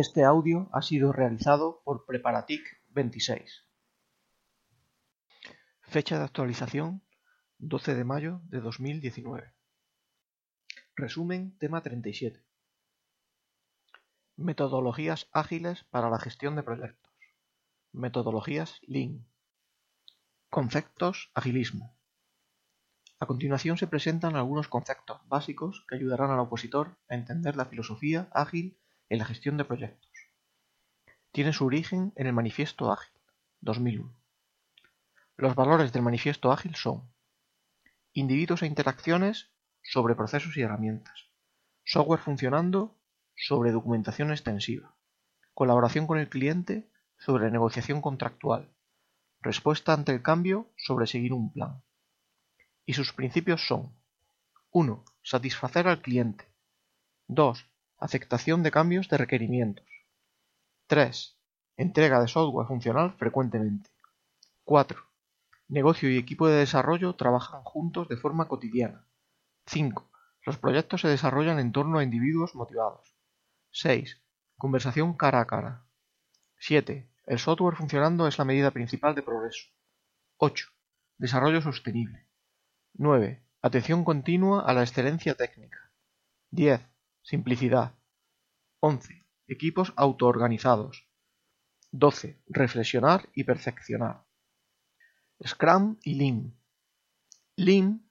Este audio ha sido realizado por Preparatic 26. Fecha de actualización 12 de mayo de 2019. Resumen tema 37. Metodologías ágiles para la gestión de proyectos. Metodologías Lean. Conceptos agilismo. A continuación se presentan algunos conceptos básicos que ayudarán al opositor a entender la filosofía ágil en la gestión de proyectos. Tiene su origen en el Manifiesto Ágil, 2001. Los valores del Manifiesto Ágil son individuos e interacciones sobre procesos y herramientas, software funcionando sobre documentación extensiva, colaboración con el cliente sobre negociación contractual, respuesta ante el cambio sobre seguir un plan. Y sus principios son 1. Satisfacer al cliente. 2. Aceptación de cambios de requerimientos. 3. Entrega de software funcional frecuentemente. 4. Negocio y equipo de desarrollo trabajan juntos de forma cotidiana. 5. Los proyectos se desarrollan en torno a individuos motivados. 6. Conversación cara a cara. 7. El software funcionando es la medida principal de progreso. 8. Desarrollo sostenible. 9. Atención continua a la excelencia técnica. 10. Simplicidad. 11. Equipos autoorganizados. 12. Reflexionar y perfeccionar. Scrum y Lean. Lean,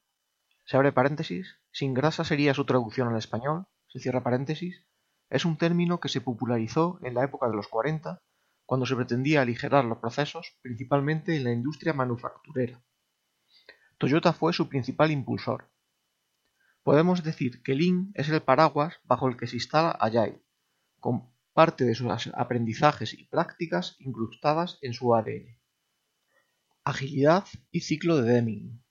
se abre paréntesis, sin grasa sería su traducción al español, se cierra paréntesis, es un término que se popularizó en la época de los 40, cuando se pretendía aligerar los procesos, principalmente en la industria manufacturera. Toyota fue su principal impulsor. Podemos decir que Lean es el paraguas bajo el que se instala Agile, con parte de sus aprendizajes y prácticas incrustadas en su ADN. Agilidad y ciclo de Deming.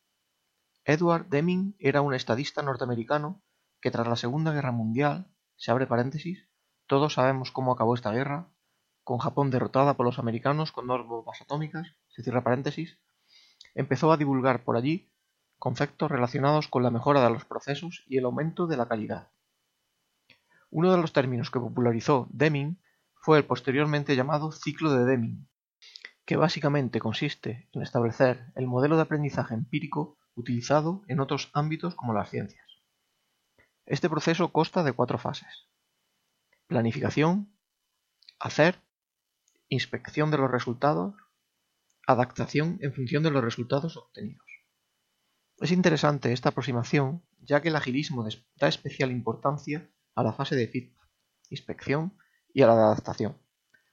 Edward Deming era un estadista norteamericano que tras la Segunda Guerra Mundial, se abre paréntesis, todos sabemos cómo acabó esta guerra, con Japón derrotada por los americanos con dos bombas atómicas, se cierra paréntesis, empezó a divulgar por allí conceptos relacionados con la mejora de los procesos y el aumento de la calidad. Uno de los términos que popularizó Deming fue el posteriormente llamado ciclo de Deming, que básicamente consiste en establecer el modelo de aprendizaje empírico utilizado en otros ámbitos como las ciencias. Este proceso consta de cuatro fases. Planificación, hacer, inspección de los resultados, adaptación en función de los resultados obtenidos. Es interesante esta aproximación ya que el agilismo da especial importancia a la fase de feedback, inspección y a la adaptación,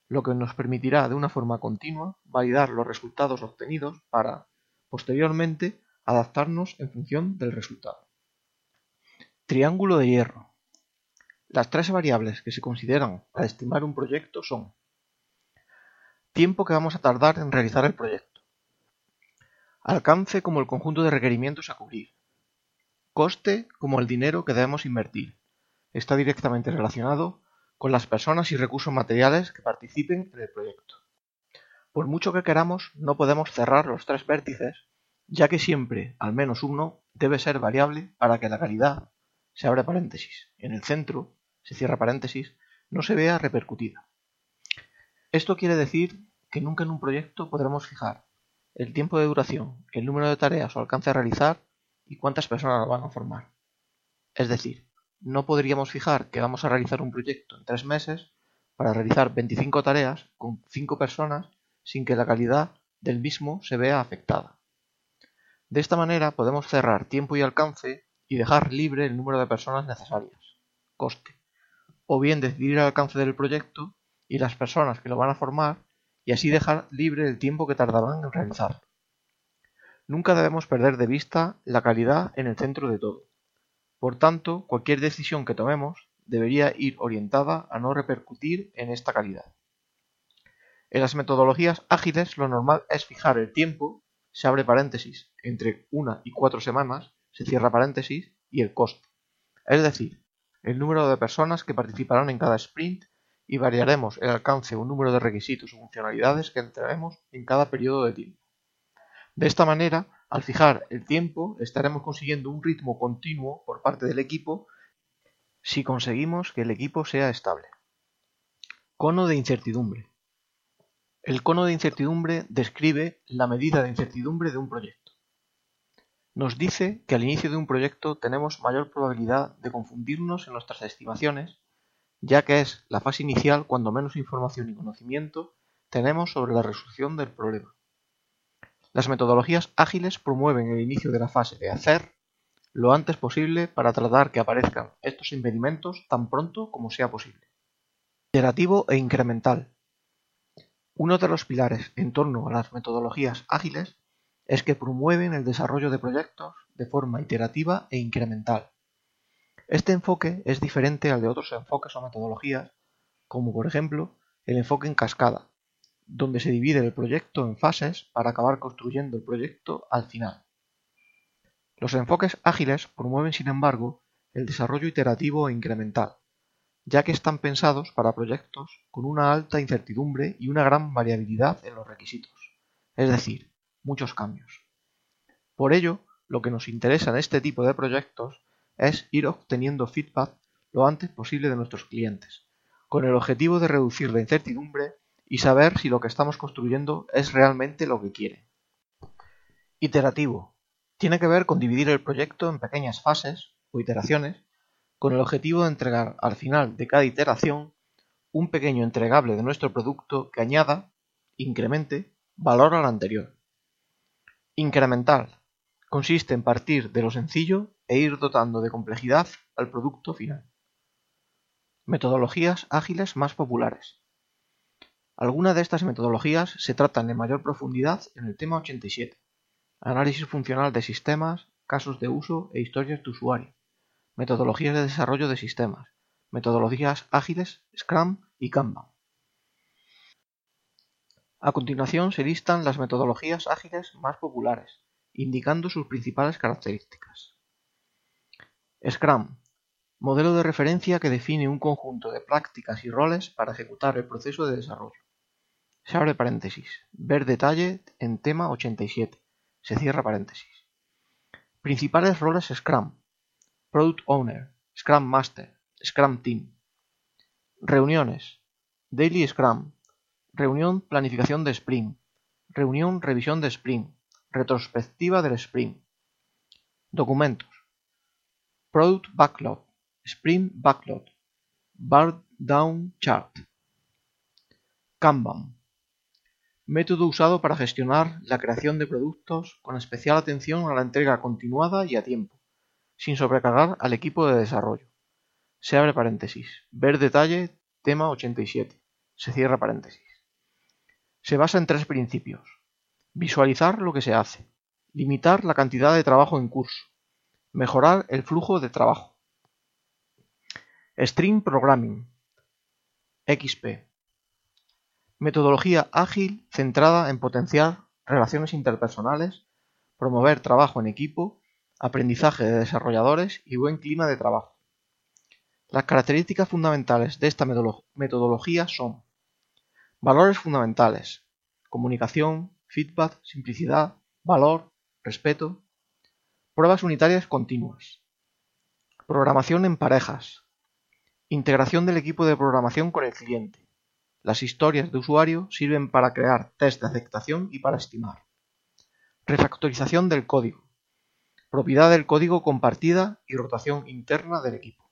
lo que nos permitirá de una forma continua validar los resultados obtenidos para, posteriormente, adaptarnos en función del resultado. Triángulo de hierro. Las tres variables que se consideran para estimar un proyecto son tiempo que vamos a tardar en realizar el proyecto, alcance como el conjunto de requerimientos a cubrir, coste como el dinero que debemos invertir. Está directamente relacionado con las personas y recursos materiales que participen en el proyecto. Por mucho que queramos, no podemos cerrar los tres vértices, ya que siempre, al menos uno, debe ser variable para que la calidad, se abre paréntesis, en el centro, se cierra paréntesis, no se vea repercutida. Esto quiere decir que nunca en un proyecto podremos fijar el tiempo de duración, el número de tareas o alcance a realizar y cuántas personas lo van a formar. Es decir, no podríamos fijar que vamos a realizar un proyecto en tres meses para realizar 25 tareas con 5 personas sin que la calidad del mismo se vea afectada. De esta manera podemos cerrar tiempo y alcance y dejar libre el número de personas necesarias, coste, o bien decidir el alcance del proyecto y las personas que lo van a formar y así dejar libre el tiempo que tardarán en realizarlo. Nunca debemos perder de vista la calidad en el centro de todo. Por tanto, cualquier decisión que tomemos debería ir orientada a no repercutir en esta calidad. En las metodologías ágiles lo normal es fijar el tiempo, se abre paréntesis, entre una y cuatro semanas, se cierra paréntesis, y el coste. Es decir, el número de personas que participarán en cada sprint y variaremos el alcance o número de requisitos o funcionalidades que entraremos en cada periodo de tiempo. De esta manera, al fijar el tiempo, estaremos consiguiendo un ritmo continuo por parte del equipo si conseguimos que el equipo sea estable. Cono de incertidumbre. El cono de incertidumbre describe la medida de incertidumbre de un proyecto. Nos dice que al inicio de un proyecto tenemos mayor probabilidad de confundirnos en nuestras estimaciones, ya que es la fase inicial cuando menos información y conocimiento tenemos sobre la resolución del problema. Las metodologías ágiles promueven el inicio de la fase de hacer lo antes posible para tratar que aparezcan estos impedimentos tan pronto como sea posible. Iterativo e incremental. Uno de los pilares en torno a las metodologías ágiles es que promueven el desarrollo de proyectos de forma iterativa e incremental. Este enfoque es diferente al de otros enfoques o metodologías, como por ejemplo el enfoque en cascada, donde se divide el proyecto en fases para acabar construyendo el proyecto al final. Los enfoques ágiles promueven, sin embargo, el desarrollo iterativo e incremental, ya que están pensados para proyectos con una alta incertidumbre y una gran variabilidad en los requisitos, es decir, muchos cambios. Por ello, lo que nos interesa en este tipo de proyectos es ir obteniendo feedback lo antes posible de nuestros clientes, con el objetivo de reducir la incertidumbre y saber si lo que estamos construyendo es realmente lo que quieren. Iterativo. Tiene que ver con dividir el proyecto en pequeñas fases o iteraciones con el objetivo de entregar al final de cada iteración un pequeño entregable de nuestro producto que añada, incremente, valor al anterior. Incremental. Consiste en partir de lo sencillo e ir dotando de complejidad al producto final. Metodologías ágiles más populares. Algunas de estas metodologías se tratan en mayor profundidad en el tema 87, análisis funcional de sistemas, casos de uso e historias de usuario metodologías de desarrollo de sistemas, metodologías ágiles, Scrum y Kanban. A continuación se listan las metodologías ágiles más populares, indicando sus principales características. Scrum, modelo de referencia que define un conjunto de prácticas y roles para ejecutar el proceso de desarrollo. Se abre paréntesis. Ver detalle en tema 87. Se cierra paréntesis. Principales roles Scrum. Product Owner, Scrum Master, Scrum Team. Reuniones. Daily Scrum. Reunión planificación de sprint. Reunión revisión de sprint. Retrospectiva del sprint. Documentos. Product Backlog. Sprint Backlog. Bar Down Chart. Kanban. Método usado para gestionar la creación de productos con especial atención a la entrega continuada y a tiempo sin sobrecargar al equipo de desarrollo. Se abre paréntesis. Ver detalle, tema 87. Se cierra paréntesis. Se basa en tres principios. Visualizar lo que se hace. Limitar la cantidad de trabajo en curso. Mejorar el flujo de trabajo. String Programming. XP. Metodología ágil centrada en potenciar relaciones interpersonales, promover trabajo en equipo aprendizaje de desarrolladores y buen clima de trabajo. Las características fundamentales de esta metodología son valores fundamentales, comunicación, feedback, simplicidad, valor, respeto, pruebas unitarias continuas, programación en parejas, integración del equipo de programación con el cliente. Las historias de usuario sirven para crear test de aceptación y para estimar. Refactorización del código propiedad del código compartida y rotación interna del equipo.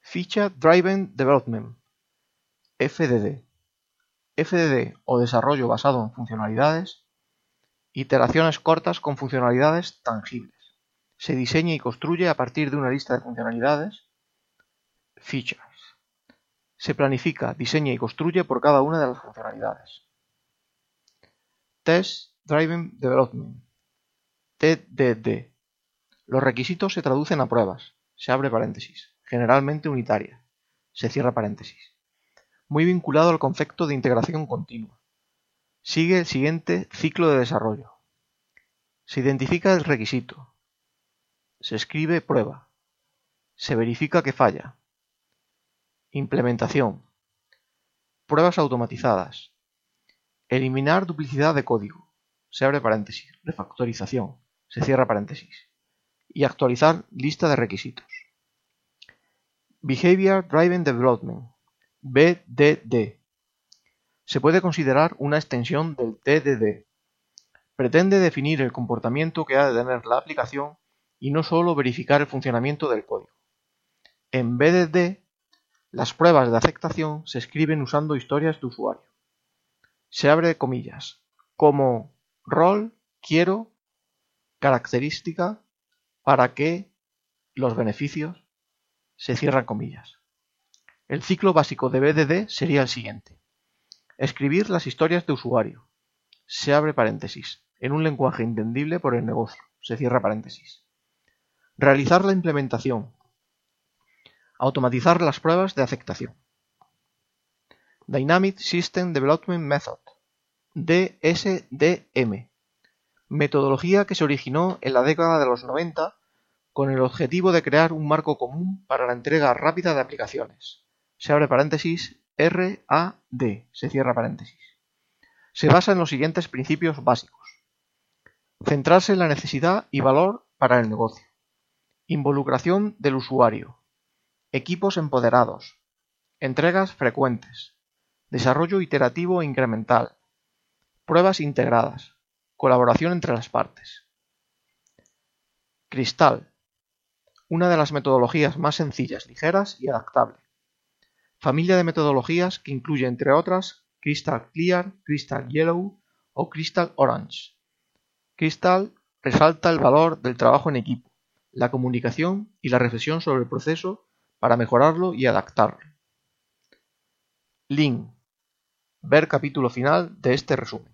Ficha Driven Development FDD. FDD o desarrollo basado en funcionalidades. Iteraciones cortas con funcionalidades tangibles. Se diseña y construye a partir de una lista de funcionalidades. Features. Se planifica, diseña y construye por cada una de las funcionalidades. Test Driven Development. TDD los requisitos se traducen a pruebas, se abre paréntesis, generalmente unitarias, se cierra paréntesis. Muy vinculado al concepto de integración continua. Sigue el siguiente ciclo de desarrollo. Se identifica el requisito. Se escribe prueba. Se verifica que falla. Implementación. Pruebas automatizadas. Eliminar duplicidad de código. Se abre paréntesis. Refactorización. Se cierra paréntesis y actualizar lista de requisitos. Behavior Driven Development, BDD, se puede considerar una extensión del TDD. Pretende definir el comportamiento que ha de tener la aplicación y no solo verificar el funcionamiento del código. En BDD, las pruebas de aceptación se escriben usando historias de usuario. Se abre comillas, como rol, quiero, característica, para que los beneficios se cierran comillas. El ciclo básico de BDD sería el siguiente. Escribir las historias de usuario. Se abre paréntesis. En un lenguaje entendible por el negocio. Se cierra paréntesis. Realizar la implementación. Automatizar las pruebas de aceptación. Dynamic System Development Method. DSDM. Metodología que se originó en la década de los 90 con el objetivo de crear un marco común para la entrega rápida de aplicaciones. Se abre paréntesis RAD, se cierra paréntesis. Se basa en los siguientes principios básicos. Centrarse en la necesidad y valor para el negocio. Involucración del usuario. Equipos empoderados. Entregas frecuentes. Desarrollo iterativo e incremental. Pruebas integradas. Colaboración entre las partes. Cristal una de las metodologías más sencillas, ligeras y adaptable. Familia de metodologías que incluye, entre otras, Crystal Clear, Crystal Yellow o Crystal Orange. Crystal resalta el valor del trabajo en equipo, la comunicación y la reflexión sobre el proceso para mejorarlo y adaptarlo. Link. Ver capítulo final de este resumen.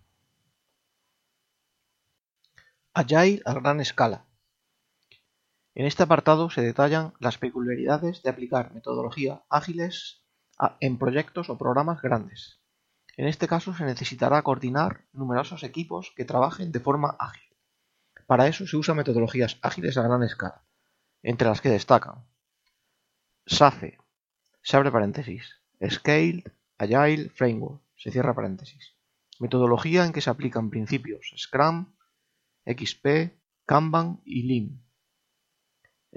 Agile a gran escala. En este apartado se detallan las peculiaridades de aplicar metodología ágiles en proyectos o programas grandes. En este caso se necesitará coordinar numerosos equipos que trabajen de forma ágil. Para eso se usan metodologías ágiles a gran escala, entre las que destacan SAFe, se abre paréntesis, Scaled Agile Framework, se cierra paréntesis, metodología en que se aplican principios Scrum, XP, Kanban y Lean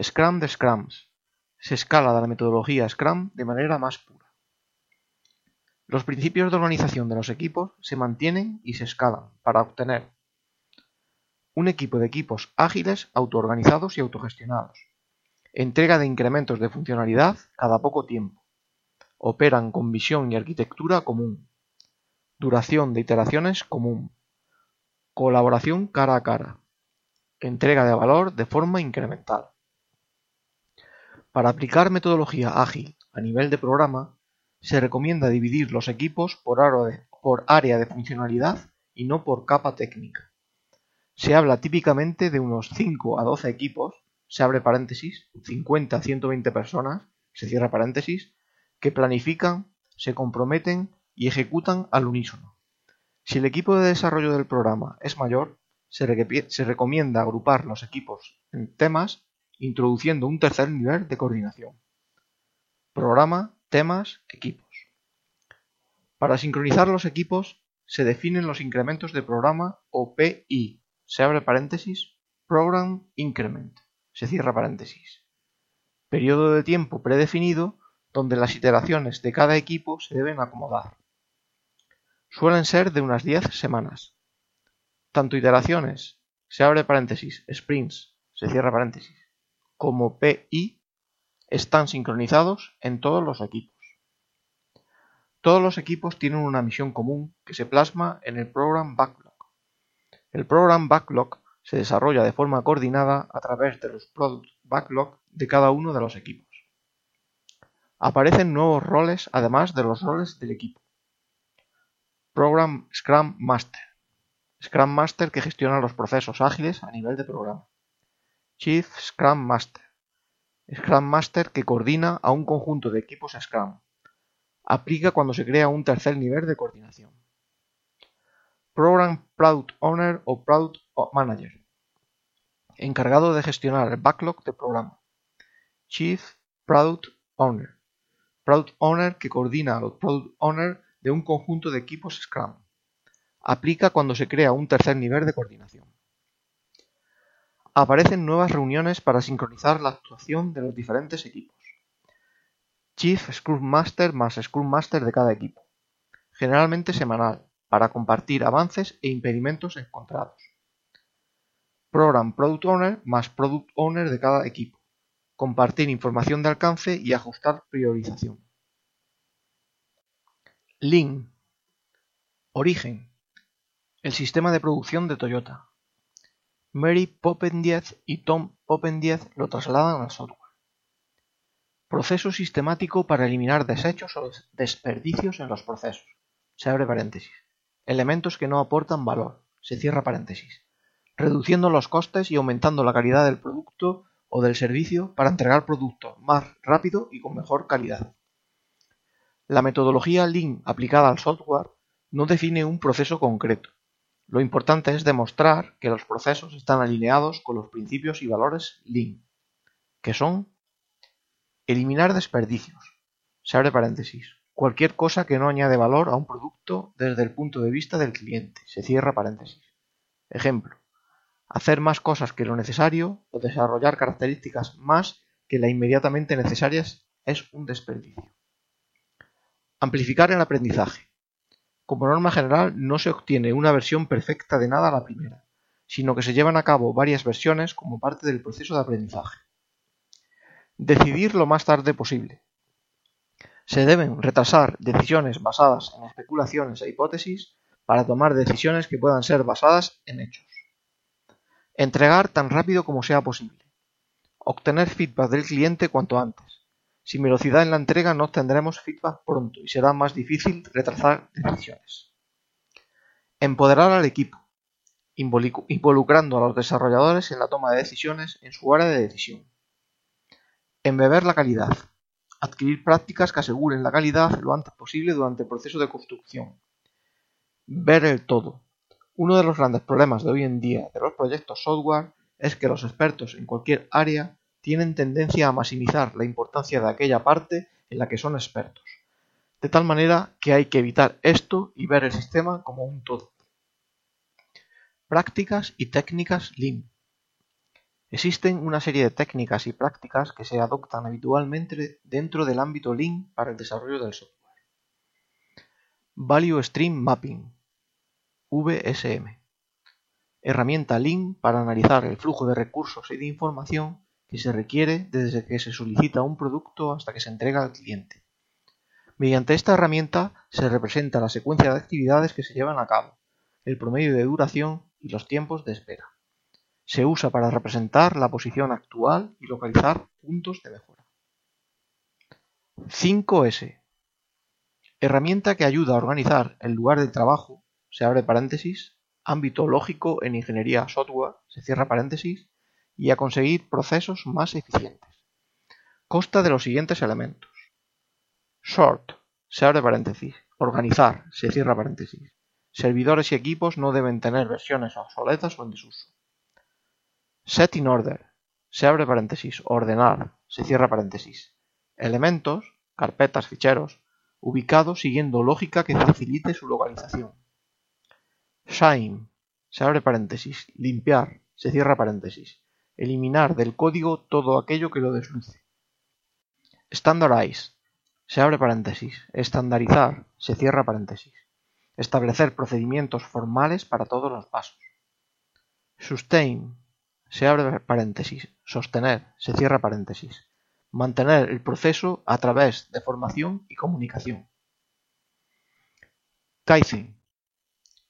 Scrum de Scrums. Se escala de la metodología Scrum de manera más pura. Los principios de organización de los equipos se mantienen y se escalan para obtener un equipo de equipos ágiles, autoorganizados y autogestionados. Entrega de incrementos de funcionalidad cada poco tiempo. Operan con visión y arquitectura común. Duración de iteraciones común. Colaboración cara a cara. Entrega de valor de forma incremental. Para aplicar metodología ágil a nivel de programa, se recomienda dividir los equipos por área de funcionalidad y no por capa técnica. Se habla típicamente de unos 5 a 12 equipos, se abre paréntesis, 50 a 120 personas, se cierra paréntesis, que planifican, se comprometen y ejecutan al unísono. Si el equipo de desarrollo del programa es mayor, se, recomienda agrupar los equipos en temas introduciendo un tercer nivel de coordinación. Programa, temas, equipos. Para sincronizar los equipos se definen los incrementos de programa o PI, se abre paréntesis, Program Increment, se cierra paréntesis. Periodo de tiempo predefinido donde las iteraciones de cada equipo se deben acomodar. Suelen ser de unas 10 semanas. Tanto iteraciones, se abre paréntesis, sprints, se cierra paréntesis, como PI están sincronizados en todos los equipos. Todos los equipos tienen una misión común que se plasma en el Program Backlog. El Program Backlog se desarrolla de forma coordinada a través de los Product Backlog de cada uno de los equipos. Aparecen nuevos roles además de los roles del equipo. Program Scrum Master. Scrum Master que gestiona los procesos ágiles a nivel de programa. Chief Scrum Master. Scrum Master que coordina a un conjunto de equipos Scrum. Aplica cuando se crea un tercer nivel de coordinación. Program Product Owner o Product Manager. Encargado de gestionar el backlog de programa. Chief Product Owner. Product Owner que coordina a los Product Owner de un conjunto de equipos Scrum. Aplica cuando se crea un tercer nivel de coordinación. Aparecen nuevas reuniones para sincronizar la actuación de los diferentes equipos. Chief Scrum Master más Scrum Master de cada equipo. generalmente semanal, para compartir avances e impedimentos encontrados. Program Product Owner más Product Owner de cada equipo. Compartir información de alcance y ajustar priorización. Lean. Origen. El sistema de producción de Toyota. Mary Popendiez y Tom Popendiez lo trasladan al software. Proceso sistemático para eliminar desechos o desperdicios en los procesos. Se abre paréntesis. Elementos que no aportan valor. Se cierra paréntesis. Reduciendo los costes y aumentando la calidad del producto o del servicio para entregar productos más rápido y con mejor calidad. La metodología Lean aplicada al software no define un proceso concreto. Lo importante es demostrar que los procesos están alineados con los principios y valores Lean, que son eliminar desperdicios. Se abre paréntesis. Cualquier cosa que no añade valor a un producto desde el punto de vista del cliente. Se cierra paréntesis. Ejemplo. Hacer más cosas que lo necesario o desarrollar características más que la inmediatamente necesarias es un desperdicio. Amplificar el aprendizaje. Como norma general, no se obtiene una versión perfecta de nada a la primera, sino que se llevan a cabo varias versiones como parte del proceso de aprendizaje. Decidir lo más tarde posible. Se deben retrasar decisiones basadas en especulaciones e hipótesis para tomar decisiones que puedan ser basadas en hechos. Entregar tan rápido como sea posible. Obtener feedback del cliente cuanto antes. Sin velocidad en la entrega no obtendremos feedback pronto y será más difícil retrasar decisiones. Empoderar al equipo, involucrando a los desarrolladores en la toma de decisiones en su área de decisión. Embeber la calidad. Adquirir prácticas que aseguren la calidad lo antes posible durante el proceso de construcción. Ver el todo. Uno de los grandes problemas de hoy en día de los proyectos software es que los expertos en cualquier área tienen tendencia a maximizar la importancia de aquella parte en la que son expertos, de tal manera que hay que evitar esto y ver el sistema como un todo. Prácticas y técnicas Lean. Existen una serie de técnicas y prácticas que se adoptan habitualmente dentro del ámbito Lean para el desarrollo del software. Value Stream Mapping VSM herramienta Lean para analizar el flujo de recursos y de información que se requiere desde que se solicita un producto hasta que se entrega al cliente. Mediante esta herramienta se representa la secuencia de actividades que se llevan a cabo, el promedio de duración y los tiempos de espera. Se usa para representar la posición actual y localizar puntos de mejora. 5S. Herramienta que ayuda a organizar el lugar de trabajo, se abre paréntesis, ámbito lógico en ingeniería software, se cierra paréntesis, y a conseguir procesos más eficientes. Consta de los siguientes elementos. Sort, se abre paréntesis. Organizar, se cierra paréntesis. Servidores y equipos no deben tener versiones obsoletas o en desuso. Set in order, se abre paréntesis. Ordenar, se cierra paréntesis. Elementos, carpetas, ficheros, ubicados siguiendo lógica que facilite su localización. Shine, se abre paréntesis. Limpiar, se cierra paréntesis eliminar del código todo aquello que lo desluce. Standardize. Se abre paréntesis. Estandarizar. Se cierra paréntesis. Establecer procedimientos formales para todos los pasos. Sustain. Se abre paréntesis. Sostener. Se cierra paréntesis. Mantener el proceso a través de formación y comunicación. Kaizen.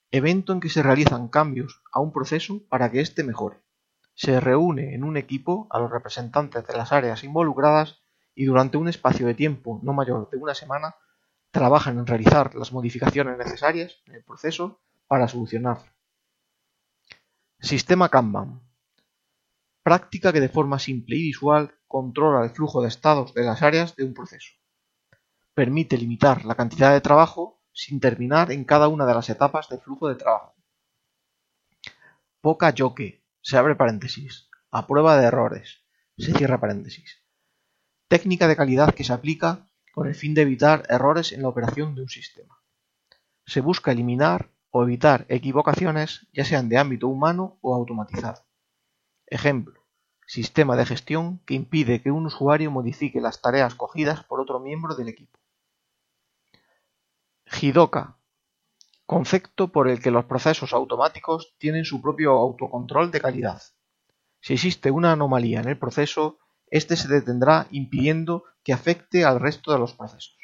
Evento en que se realizan cambios a un proceso para que éste mejore. Se reúne en un equipo a los representantes de las áreas involucradas y durante un espacio de tiempo no mayor de una semana trabajan en realizar las modificaciones necesarias en el proceso para solucionarlo. Sistema Kanban. Práctica que de forma simple y visual controla el flujo de estados de las áreas de un proceso. Permite limitar la cantidad de trabajo sin terminar en cada una de las etapas del flujo de trabajo. Poca yoke se abre paréntesis, a prueba de errores, se cierra paréntesis. Técnica de calidad que se aplica con el fin de evitar errores en la operación de un sistema. Se busca eliminar o evitar equivocaciones ya sean de ámbito humano o automatizado. Ejemplo, sistema de gestión que impide que un usuario modifique las tareas cogidas por otro miembro del equipo. Jidoka Concepto por el que los procesos automáticos tienen su propio autocontrol de calidad. Si existe una anomalía en el proceso, éste se detendrá impidiendo que afecte al resto de los procesos.